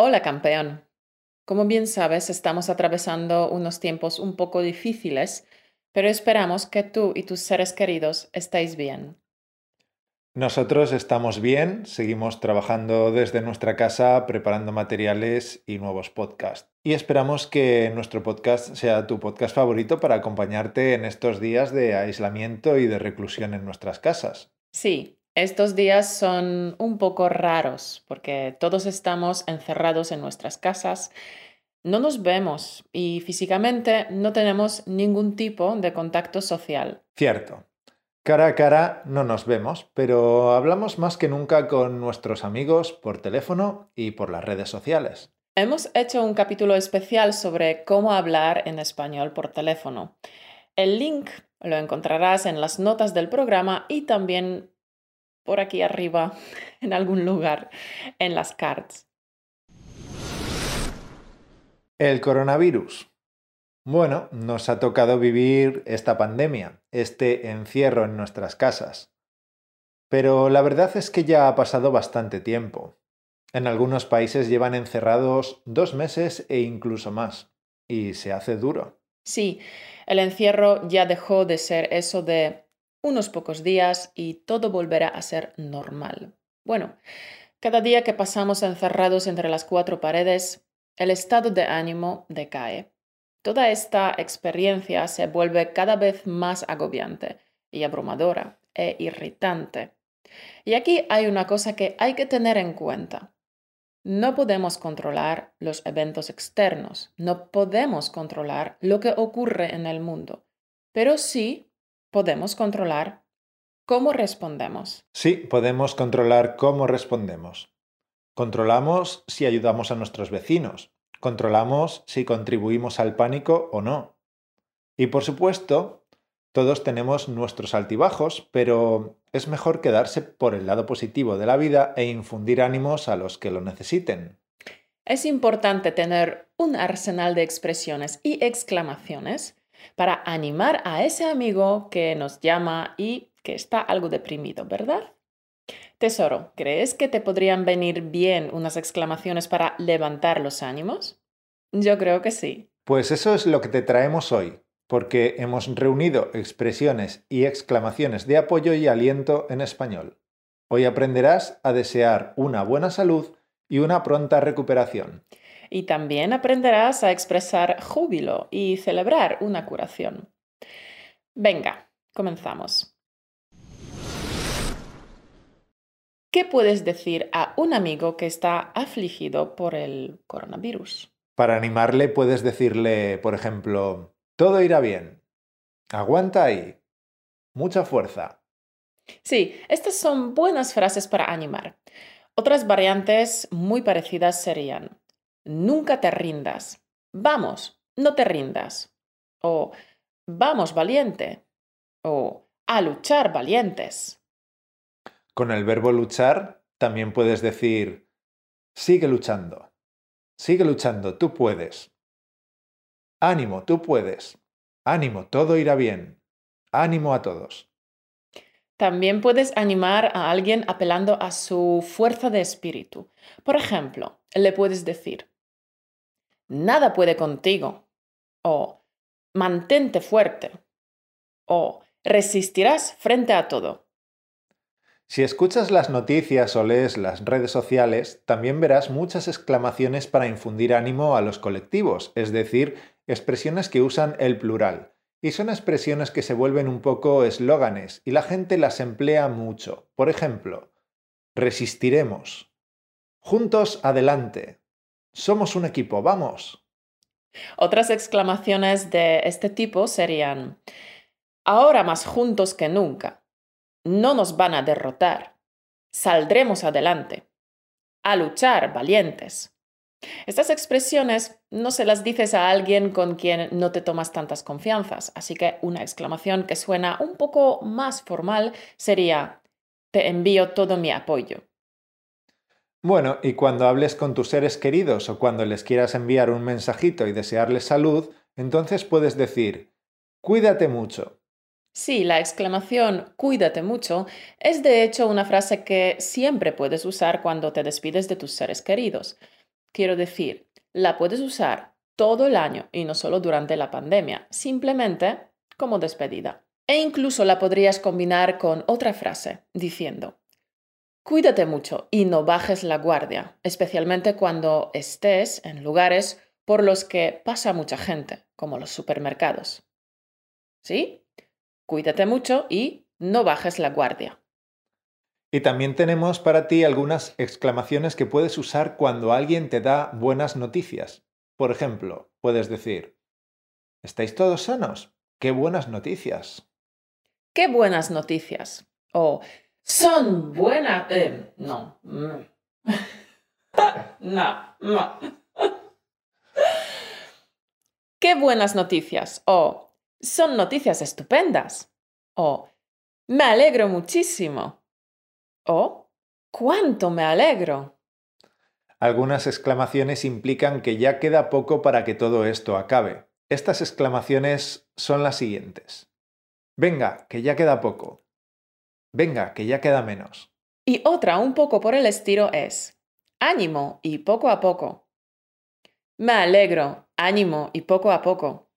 Hola campeón. Como bien sabes, estamos atravesando unos tiempos un poco difíciles, pero esperamos que tú y tus seres queridos estéis bien. Nosotros estamos bien, seguimos trabajando desde nuestra casa, preparando materiales y nuevos podcasts. Y esperamos que nuestro podcast sea tu podcast favorito para acompañarte en estos días de aislamiento y de reclusión en nuestras casas. Sí, estos días son un poco raros porque todos estamos encerrados en nuestras casas, no nos vemos y físicamente no tenemos ningún tipo de contacto social. Cierto. Cara a cara no nos vemos, pero hablamos más que nunca con nuestros amigos por teléfono y por las redes sociales. Hemos hecho un capítulo especial sobre cómo hablar en español por teléfono. El link lo encontrarás en las notas del programa y también por aquí arriba, en algún lugar, en las cards. El coronavirus. Bueno, nos ha tocado vivir esta pandemia, este encierro en nuestras casas. Pero la verdad es que ya ha pasado bastante tiempo. En algunos países llevan encerrados dos meses e incluso más, y se hace duro. Sí, el encierro ya dejó de ser eso de unos pocos días y todo volverá a ser normal. Bueno, cada día que pasamos encerrados entre las cuatro paredes, el estado de ánimo decae. Toda esta experiencia se vuelve cada vez más agobiante y abrumadora e irritante. Y aquí hay una cosa que hay que tener en cuenta. No podemos controlar los eventos externos, no podemos controlar lo que ocurre en el mundo, pero sí podemos controlar cómo respondemos. Sí, podemos controlar cómo respondemos. Controlamos si ayudamos a nuestros vecinos. Controlamos si contribuimos al pánico o no. Y por supuesto, todos tenemos nuestros altibajos, pero es mejor quedarse por el lado positivo de la vida e infundir ánimos a los que lo necesiten. Es importante tener un arsenal de expresiones y exclamaciones para animar a ese amigo que nos llama y que está algo deprimido, ¿verdad? Tesoro, ¿crees que te podrían venir bien unas exclamaciones para levantar los ánimos? Yo creo que sí. Pues eso es lo que te traemos hoy, porque hemos reunido expresiones y exclamaciones de apoyo y aliento en español. Hoy aprenderás a desear una buena salud y una pronta recuperación y también aprenderás a expresar júbilo y celebrar una curación. Venga, comenzamos. ¿Qué puedes decir a un amigo que está afligido por el coronavirus? Para animarle puedes decirle, por ejemplo, todo irá bien. Aguanta ahí. Mucha fuerza. Sí, estas son buenas frases para animar. Otras variantes muy parecidas serían, nunca te rindas. Vamos, no te rindas. O vamos, valiente. O a luchar, valientes. Con el verbo luchar también puedes decir, sigue luchando. Sigue luchando, tú puedes. Ánimo, tú puedes. Ánimo, todo irá bien. Ánimo a todos. También puedes animar a alguien apelando a su fuerza de espíritu. Por ejemplo, le puedes decir, nada puede contigo, o mantente fuerte, o resistirás frente a todo. Si escuchas las noticias o lees las redes sociales, también verás muchas exclamaciones para infundir ánimo a los colectivos, es decir, expresiones que usan el plural. Y son expresiones que se vuelven un poco eslóganes y la gente las emplea mucho. Por ejemplo, resistiremos. Juntos adelante. Somos un equipo, vamos. Otras exclamaciones de este tipo serían, ahora más juntos que nunca. No nos van a derrotar. Saldremos adelante. A luchar, valientes. Estas expresiones no se las dices a alguien con quien no te tomas tantas confianzas, así que una exclamación que suena un poco más formal sería, te envío todo mi apoyo. Bueno, y cuando hables con tus seres queridos o cuando les quieras enviar un mensajito y desearles salud, entonces puedes decir, cuídate mucho. Sí, la exclamación cuídate mucho es de hecho una frase que siempre puedes usar cuando te despides de tus seres queridos. Quiero decir, la puedes usar todo el año y no solo durante la pandemia, simplemente como despedida. E incluso la podrías combinar con otra frase, diciendo, Cuídate mucho y no bajes la guardia, especialmente cuando estés en lugares por los que pasa mucha gente, como los supermercados. ¿Sí? Cuídate mucho y no bajes la guardia. Y también tenemos para ti algunas exclamaciones que puedes usar cuando alguien te da buenas noticias. Por ejemplo, puedes decir, ¿estáis todos sanos? ¡Qué buenas noticias! ¡Qué buenas noticias! O son buenas... Eh, no. Mm. no. no. ¡Qué buenas noticias! O son noticias estupendas. O me alegro muchísimo. O cuánto me alegro. Algunas exclamaciones implican que ya queda poco para que todo esto acabe. Estas exclamaciones son las siguientes. Venga, que ya queda poco. Venga, que ya queda menos. Y otra un poco por el estilo es, ánimo y poco a poco. Me alegro, ánimo y poco a poco.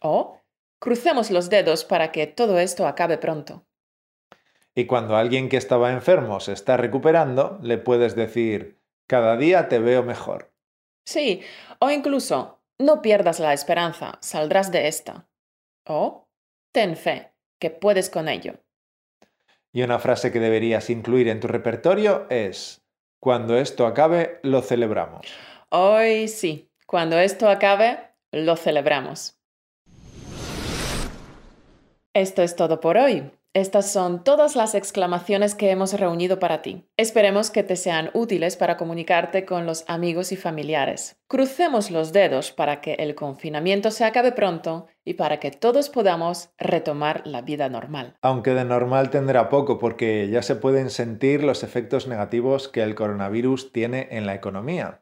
O crucemos los dedos para que todo esto acabe pronto. Y cuando alguien que estaba enfermo se está recuperando, le puedes decir, cada día te veo mejor. Sí, o incluso, no pierdas la esperanza, saldrás de esta. O, ten fe, que puedes con ello. Y una frase que deberías incluir en tu repertorio es, cuando esto acabe, lo celebramos. Hoy sí, cuando esto acabe, lo celebramos. Esto es todo por hoy. Estas son todas las exclamaciones que hemos reunido para ti. Esperemos que te sean útiles para comunicarte con los amigos y familiares. Crucemos los dedos para que el confinamiento se acabe pronto y para que todos podamos retomar la vida normal. Aunque de normal tendrá poco porque ya se pueden sentir los efectos negativos que el coronavirus tiene en la economía.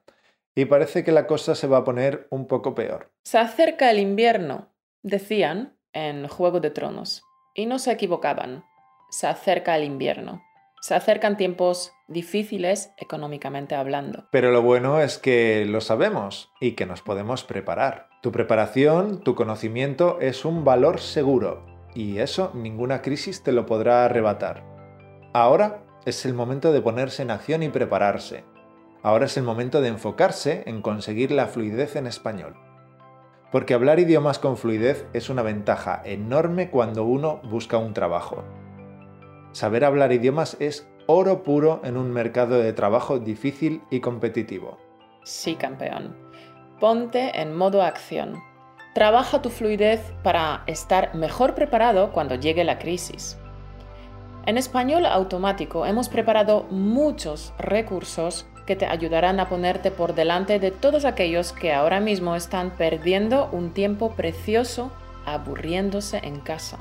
Y parece que la cosa se va a poner un poco peor. Se acerca el invierno, decían en Juego de Tronos. Y no se equivocaban. Se acerca el invierno. Se acercan tiempos difíciles económicamente hablando. Pero lo bueno es que lo sabemos y que nos podemos preparar. Tu preparación, tu conocimiento es un valor seguro y eso ninguna crisis te lo podrá arrebatar. Ahora es el momento de ponerse en acción y prepararse. Ahora es el momento de enfocarse en conseguir la fluidez en español porque hablar idiomas con fluidez es una ventaja enorme cuando uno busca un trabajo. Saber hablar idiomas es oro puro en un mercado de trabajo difícil y competitivo. Sí, campeón. Ponte en modo acción. Trabaja tu fluidez para estar mejor preparado cuando llegue la crisis. En español automático hemos preparado muchos recursos que te ayudarán a ponerte por delante de todos aquellos que ahora mismo están perdiendo un tiempo precioso aburriéndose en casa.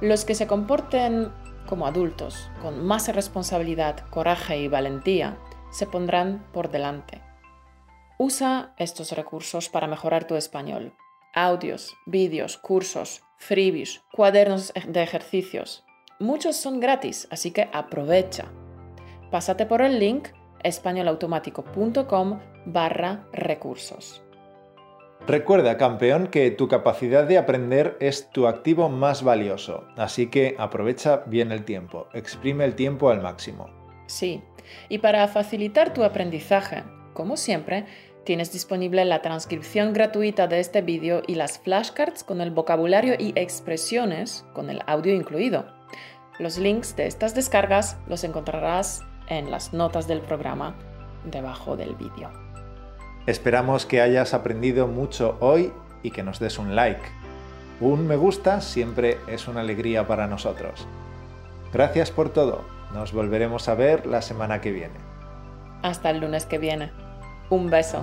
Los que se comporten como adultos, con más responsabilidad, coraje y valentía, se pondrán por delante. Usa estos recursos para mejorar tu español. Audios, vídeos, cursos, freebies, cuadernos de ejercicios. Muchos son gratis, así que aprovecha. Pásate por el link españolautomático.com barra recursos. Recuerda, campeón, que tu capacidad de aprender es tu activo más valioso, así que aprovecha bien el tiempo, exprime el tiempo al máximo. Sí, y para facilitar tu aprendizaje, como siempre, tienes disponible la transcripción gratuita de este vídeo y las flashcards con el vocabulario y expresiones con el audio incluido. Los links de estas descargas los encontrarás en las notas del programa debajo del vídeo. Esperamos que hayas aprendido mucho hoy y que nos des un like. Un me gusta siempre es una alegría para nosotros. Gracias por todo. Nos volveremos a ver la semana que viene. Hasta el lunes que viene. Un beso.